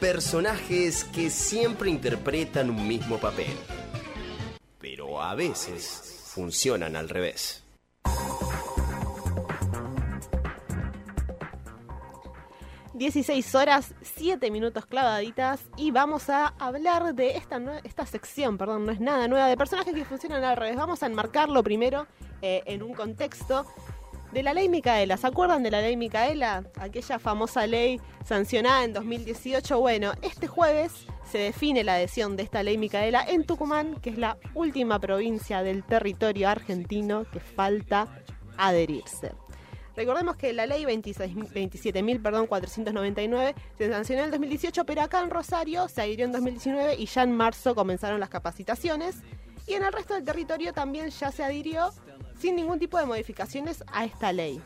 Personajes que siempre interpretan un mismo papel, pero a veces funcionan al revés. ...16 horas, 7 minutos clavaditas... ...y vamos a hablar de esta, esta sección, perdón, no es nada nueva... ...de personajes que funcionan al revés. Vamos a enmarcarlo primero eh, en un contexto de la ley Micaela. ¿Se acuerdan de la ley Micaela? Aquella famosa ley sancionada en 2018. Bueno, este jueves se define la adhesión de esta ley Micaela en Tucumán, que es la última provincia del territorio argentino que falta adherirse. Recordemos que la ley 27.499 se sancionó en el 2018, pero acá en Rosario se adhirió en 2019 y ya en marzo comenzaron las capacitaciones. Y en el resto del territorio también ya se adhirió sin ningún tipo de modificaciones a esta ley.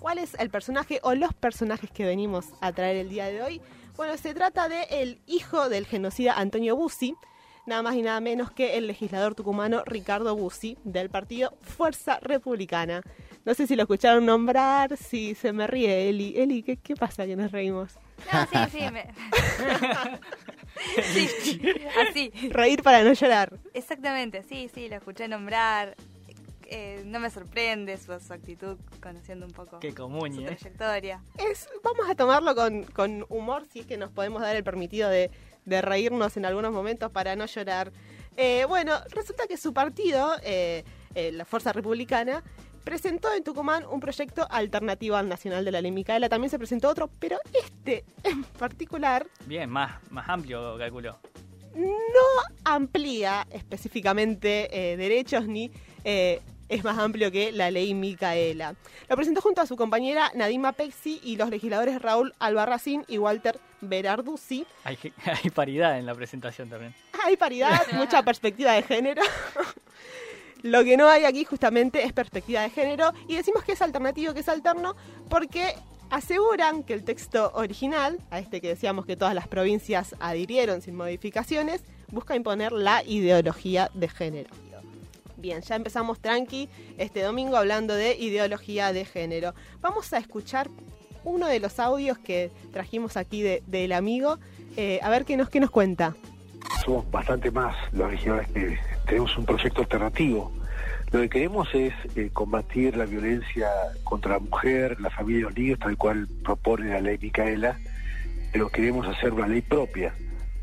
¿Cuál es el personaje o los personajes que venimos a traer el día de hoy? Bueno, se trata de el hijo del genocida Antonio Bussi, nada más y nada menos que el legislador tucumano Ricardo Bussi, del partido Fuerza Republicana. No sé si lo escucharon nombrar, si se me ríe Eli. Eli, ¿qué, qué pasa que nos reímos? No, sí, sí, me... sí, así. Reír para no llorar. Exactamente, sí, sí, lo escuché nombrar. Eh, no me sorprende su, actitud, conociendo un poco Qué común, su ¿eh? trayectoria. Es, vamos a tomarlo con, con, humor, si es que nos podemos dar el permitido de, de reírnos en algunos momentos para no llorar. Eh, bueno, resulta que su partido, eh, la Fuerza Republicana, presentó en Tucumán un proyecto alternativo al nacional de la ley Micaela. También se presentó otro, pero este en particular... Bien, más, más amplio, calculo. No amplía específicamente derechos ni es más amplio que la ley Micaela. Lo presentó junto a su compañera Nadima Pexi y los legisladores Raúl Albarracín y Walter Berarduzzi. Hay, hay paridad en la presentación también. Hay paridad, mucha perspectiva de género. Lo que no hay aquí justamente es perspectiva de género y decimos que es alternativo, que es alterno, porque aseguran que el texto original, a este que decíamos que todas las provincias adhirieron sin modificaciones, busca imponer la ideología de género. Bien, ya empezamos tranqui este domingo hablando de ideología de género. Vamos a escuchar uno de los audios que trajimos aquí del amigo, eh, a ver qué nos, qué nos cuenta. Somos bastante más los legisladores que tenemos un proyecto alternativo. Lo que queremos es eh, combatir la violencia contra la mujer, la familia y los niños, tal cual propone la ley Micaela, pero queremos hacer una ley propia,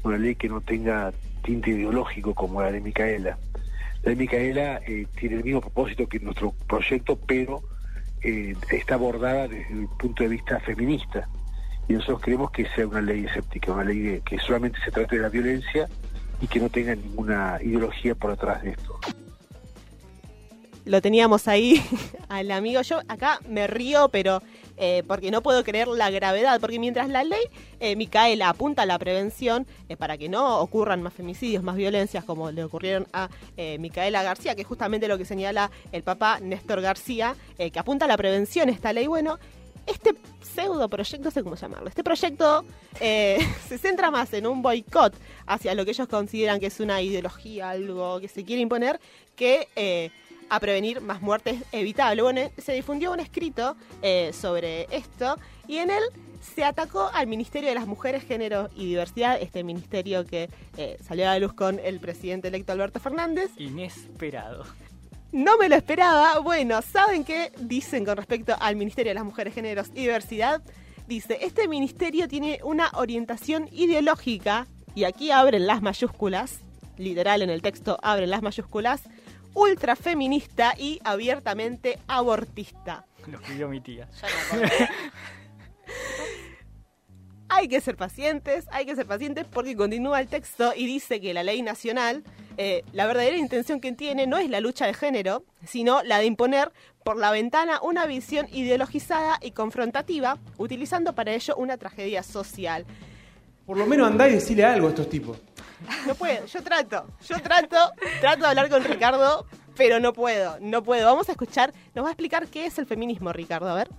una ley que no tenga tinte ideológico como la ley Micaela. La de Micaela eh, tiene el mismo propósito que nuestro proyecto, pero eh, está abordada desde el punto de vista feminista. Y nosotros queremos que sea una ley escéptica, una ley que solamente se trate de la violencia y que no tenga ninguna ideología por detrás de esto lo teníamos ahí al amigo. Yo acá me río, pero eh, porque no puedo creer la gravedad, porque mientras la ley eh, Micaela apunta a la prevención eh, para que no ocurran más femicidios, más violencias como le ocurrieron a Micaela García, que es justamente lo que señala el papá Néstor García, que apunta a la prevención esta ley, bueno, este pseudo proyecto, no sé cómo llamarlo, este proyecto se centra más en un boicot hacia lo que ellos consideran que es una ideología, algo que se quiere imponer, que a prevenir más muertes evitables. Bueno, se difundió un escrito eh, sobre esto y en él se atacó al Ministerio de las Mujeres, Género y Diversidad, este ministerio que eh, salió a la luz con el presidente electo Alberto Fernández. Inesperado. No me lo esperaba. Bueno, ¿saben qué dicen con respecto al Ministerio de las Mujeres, Géneros y Diversidad? Dice, este ministerio tiene una orientación ideológica, y aquí abren las mayúsculas, literal en el texto abren las mayúsculas, ultrafeminista y abiertamente abortista. Lo escribió mi tía. hay que ser pacientes, hay que ser pacientes porque continúa el texto y dice que la ley nacional, eh, la verdadera intención que tiene no es la lucha de género, sino la de imponer por la ventana una visión ideologizada y confrontativa, utilizando para ello una tragedia social. Por lo menos andá y decirle algo a estos tipos. No puedo, yo trato, yo trato, trato de hablar con Ricardo, pero no puedo, no puedo. Vamos a escuchar, nos va a explicar qué es el feminismo, Ricardo, a ver.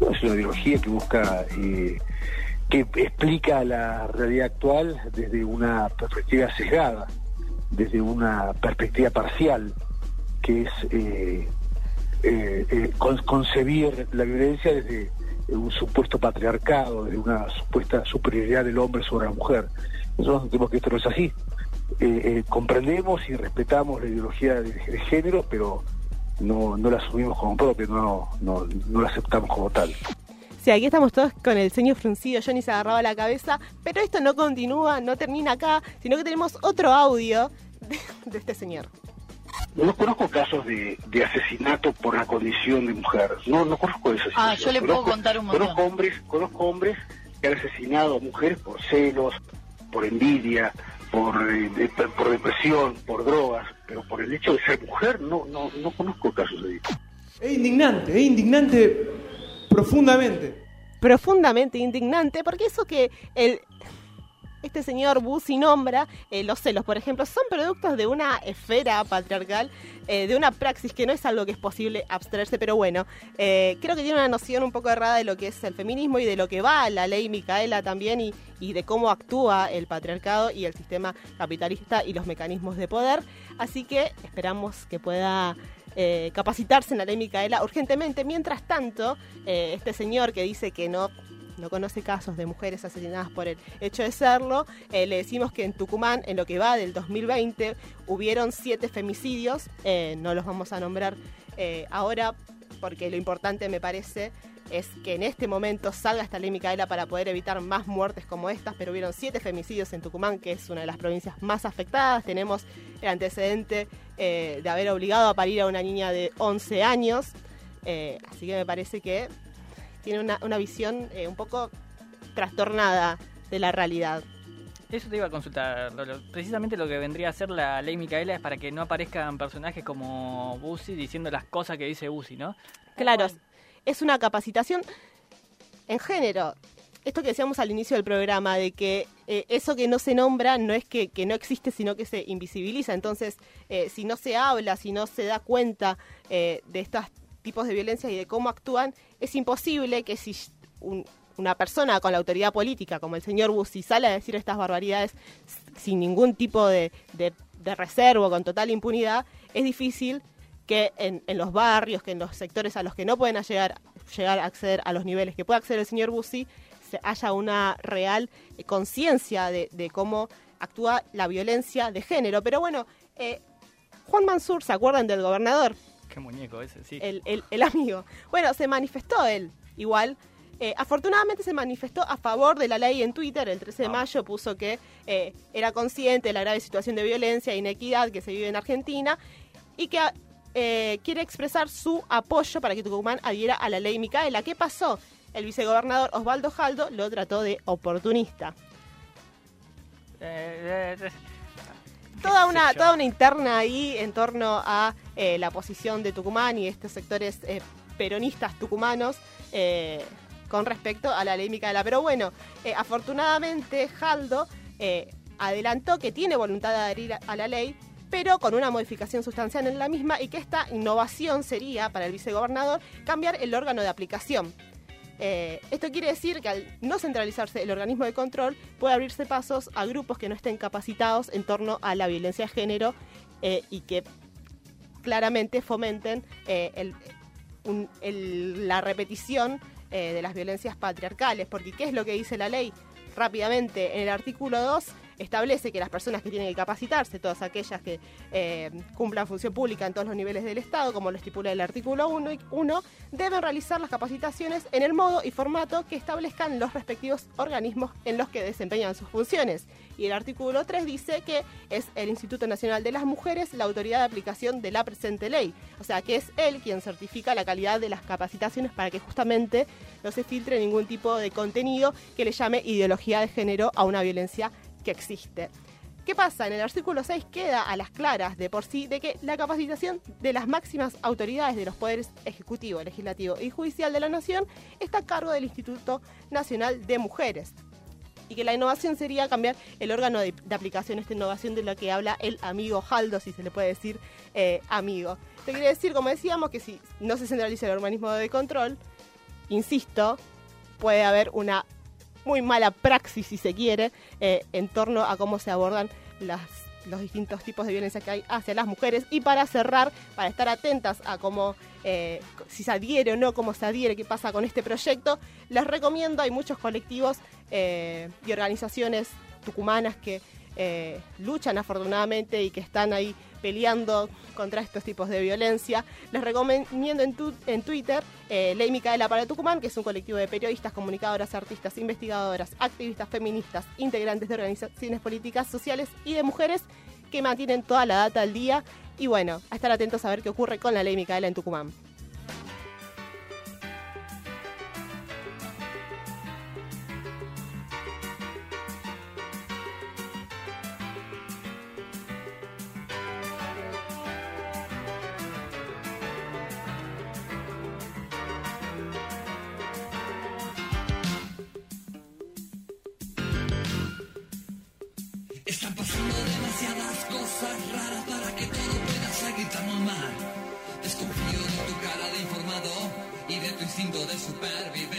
es una ideología que busca, eh, que explica la realidad actual desde una perspectiva sesgada, desde una perspectiva parcial, que es eh, eh, eh, con- concebir la violencia desde un supuesto patriarcado, desde una supuesta superioridad del hombre sobre la mujer. Nosotros entendemos que esto no es así. Eh, eh, comprendemos y respetamos la ideología de, de género, pero no, no la asumimos como propia, no, no, no la aceptamos como tal. Sí, aquí estamos todos con el ceño fruncido, Johnny se agarraba la cabeza, pero esto no continúa, no termina acá, sino que tenemos otro audio de, de este señor. No conozco casos de, de asesinato por la condición de mujer. No, no conozco eso. Ah, yo le puedo contar un montón. Conozco hombres, conozco hombres que han asesinado a mujeres por celos, por envidia, por, eh, de- por depresión, por drogas, pero por el hecho de ser mujer no, no, no conozco casos de eso. Es indignante, es indignante profundamente. Profundamente indignante, porque eso que el este señor Bussi nombra, eh, los celos, por ejemplo, son productos de una esfera patriarcal, eh, de una praxis que no es algo que es posible abstraerse, pero bueno, eh, creo que tiene una noción un poco errada de lo que es el feminismo y de lo que va la ley Micaela también y, de cómo actúa el patriarcado y el sistema capitalista y los mecanismos de poder. Así que esperamos que pueda eh, capacitarse en la ley Micaela urgentemente. Mientras tanto, este señor que dice que no, no conoce casos de mujeres asesinadas por el hecho de serlo, eh, le decimos que en Tucumán, en lo que va del 2020, hubieron siete femicidios. Eh, no los vamos a nombrar eh, ahora porque lo importante me parece es que en este momento salga esta ley Micaela para poder evitar más muertes como estas, pero hubieron siete femicidios en Tucumán, que es una de las provincias más afectadas. Tenemos el antecedente de haber obligado a parir a una niña de 11 años, así que me parece que tiene una, una visión eh, un poco trastornada de la realidad. Eso te iba a consultar, Lolo. Precisamente lo que vendría a ser la ley Micaela es para que no aparezcan personajes como Bussi diciendo las cosas que dice Bussi, ¿no? Claro, es una capacitación en género. Esto que decíamos al inicio del programa, de que eh, eso que no se nombra no es que, que no existe, sino que se invisibiliza. Entonces, eh, si no se habla, si no se da cuenta eh, de estos tipos de violencia y de cómo actúan, es imposible que si un- una persona con la autoridad política, como el señor Bussi, sale a decir estas barbaridades sin ningún tipo de, de, de reservo, con total impunidad, es difícil que en, en los barrios, que en los sectores a los que no pueden llegar, llegar a acceder a los niveles que puede acceder el señor Bussi, se haya una real eh, conciencia de, de cómo actúa la violencia de género. Pero bueno, eh, Juan Mansur, ¿se acuerdan del gobernador? Qué muñeco ese, sí. el, el- el amigo. Bueno, se manifestó él, igual. Eh, afortunadamente se manifestó a favor de la ley en Twitter. El 13 de mayo puso que eh, era consciente de la grave situación de violencia e inequidad que se vive en Argentina y que eh, quiere expresar su apoyo para que Tucumán adhiera a la ley Micaela. ¿Qué pasó? El vicegobernador Osvaldo Jaldo lo trató de oportunista. Toda una, toda una interna ahí en torno a eh, la posición de Tucumán y estos sectores eh, peronistas tucumanos eh, con respecto a la ley Micaela. Pero bueno, afortunadamente Jaldo adelantó que tiene voluntad de adherir a, a la ley, pero con una modificación sustancial en la misma y que esta innovación sería para el vicegobernador cambiar el órgano de aplicación. Eh, esto quiere decir que al no centralizarse el organismo de control, puede abrirse pasos a grupos que no estén capacitados en torno a la violencia de género eh, y que claramente fomenten eh, la repetición de las violencias patriarcales. Porque ¿qué es lo que dice la ley? Rápidamente, en el artículo 2 establece que las personas que tienen que capacitarse, todas aquellas que eh, cumplan función pública en todos los niveles del Estado, como lo estipula el artículo 1, y- 1, deben realizar las capacitaciones en el modo y formato que establezcan los respectivos organismos en los que desempeñan sus funciones. Y el artículo 3 dice que es el Instituto Nacional de las Mujeres la autoridad de aplicación de la presente ley. O sea, que es él quien certifica la calidad de las capacitaciones para que justamente no se filtre ningún tipo de contenido que le llame ideología de género a una violencia que existe. ¿Qué pasa? En el artículo 6 queda a las claras de por sí de que la capacitación de las máximas autoridades de los poderes ejecutivo, legislativo y judicial de la nación está a cargo del Instituto Nacional de Mujeres. Y que la innovación sería cambiar el órgano de, de aplicación, esta innovación de la que habla el amigo Jaldo, si se le puede decir eh, amigo. Esto quiere decir, como decíamos, que si no se centraliza el organismo de control, insisto, puede haber una muy mala praxis, si se quiere, eh, en torno a cómo se abordan las los distintos tipos de violencia que hay hacia las mujeres. Y para cerrar, para estar atentas a cómo, eh, si se adhiere o no, cómo se adhiere, qué pasa con este proyecto, les recomiendo, hay muchos colectivos eh, y organizaciones tucumanas que eh, luchan afortunadamente y que están ahí peleando contra estos tipos de violencia. Les recomiendo en, Twitter eh, Ley Micaela para Tucumán, que es un colectivo de periodistas, comunicadoras, artistas, investigadoras, activistas feministas, integrantes de organizaciones políticas, sociales y de mujeres que mantienen toda la data al día. Y bueno, a estar atentos a ver qué ocurre con la Ley Micaela en Tucumán. De supervivencia.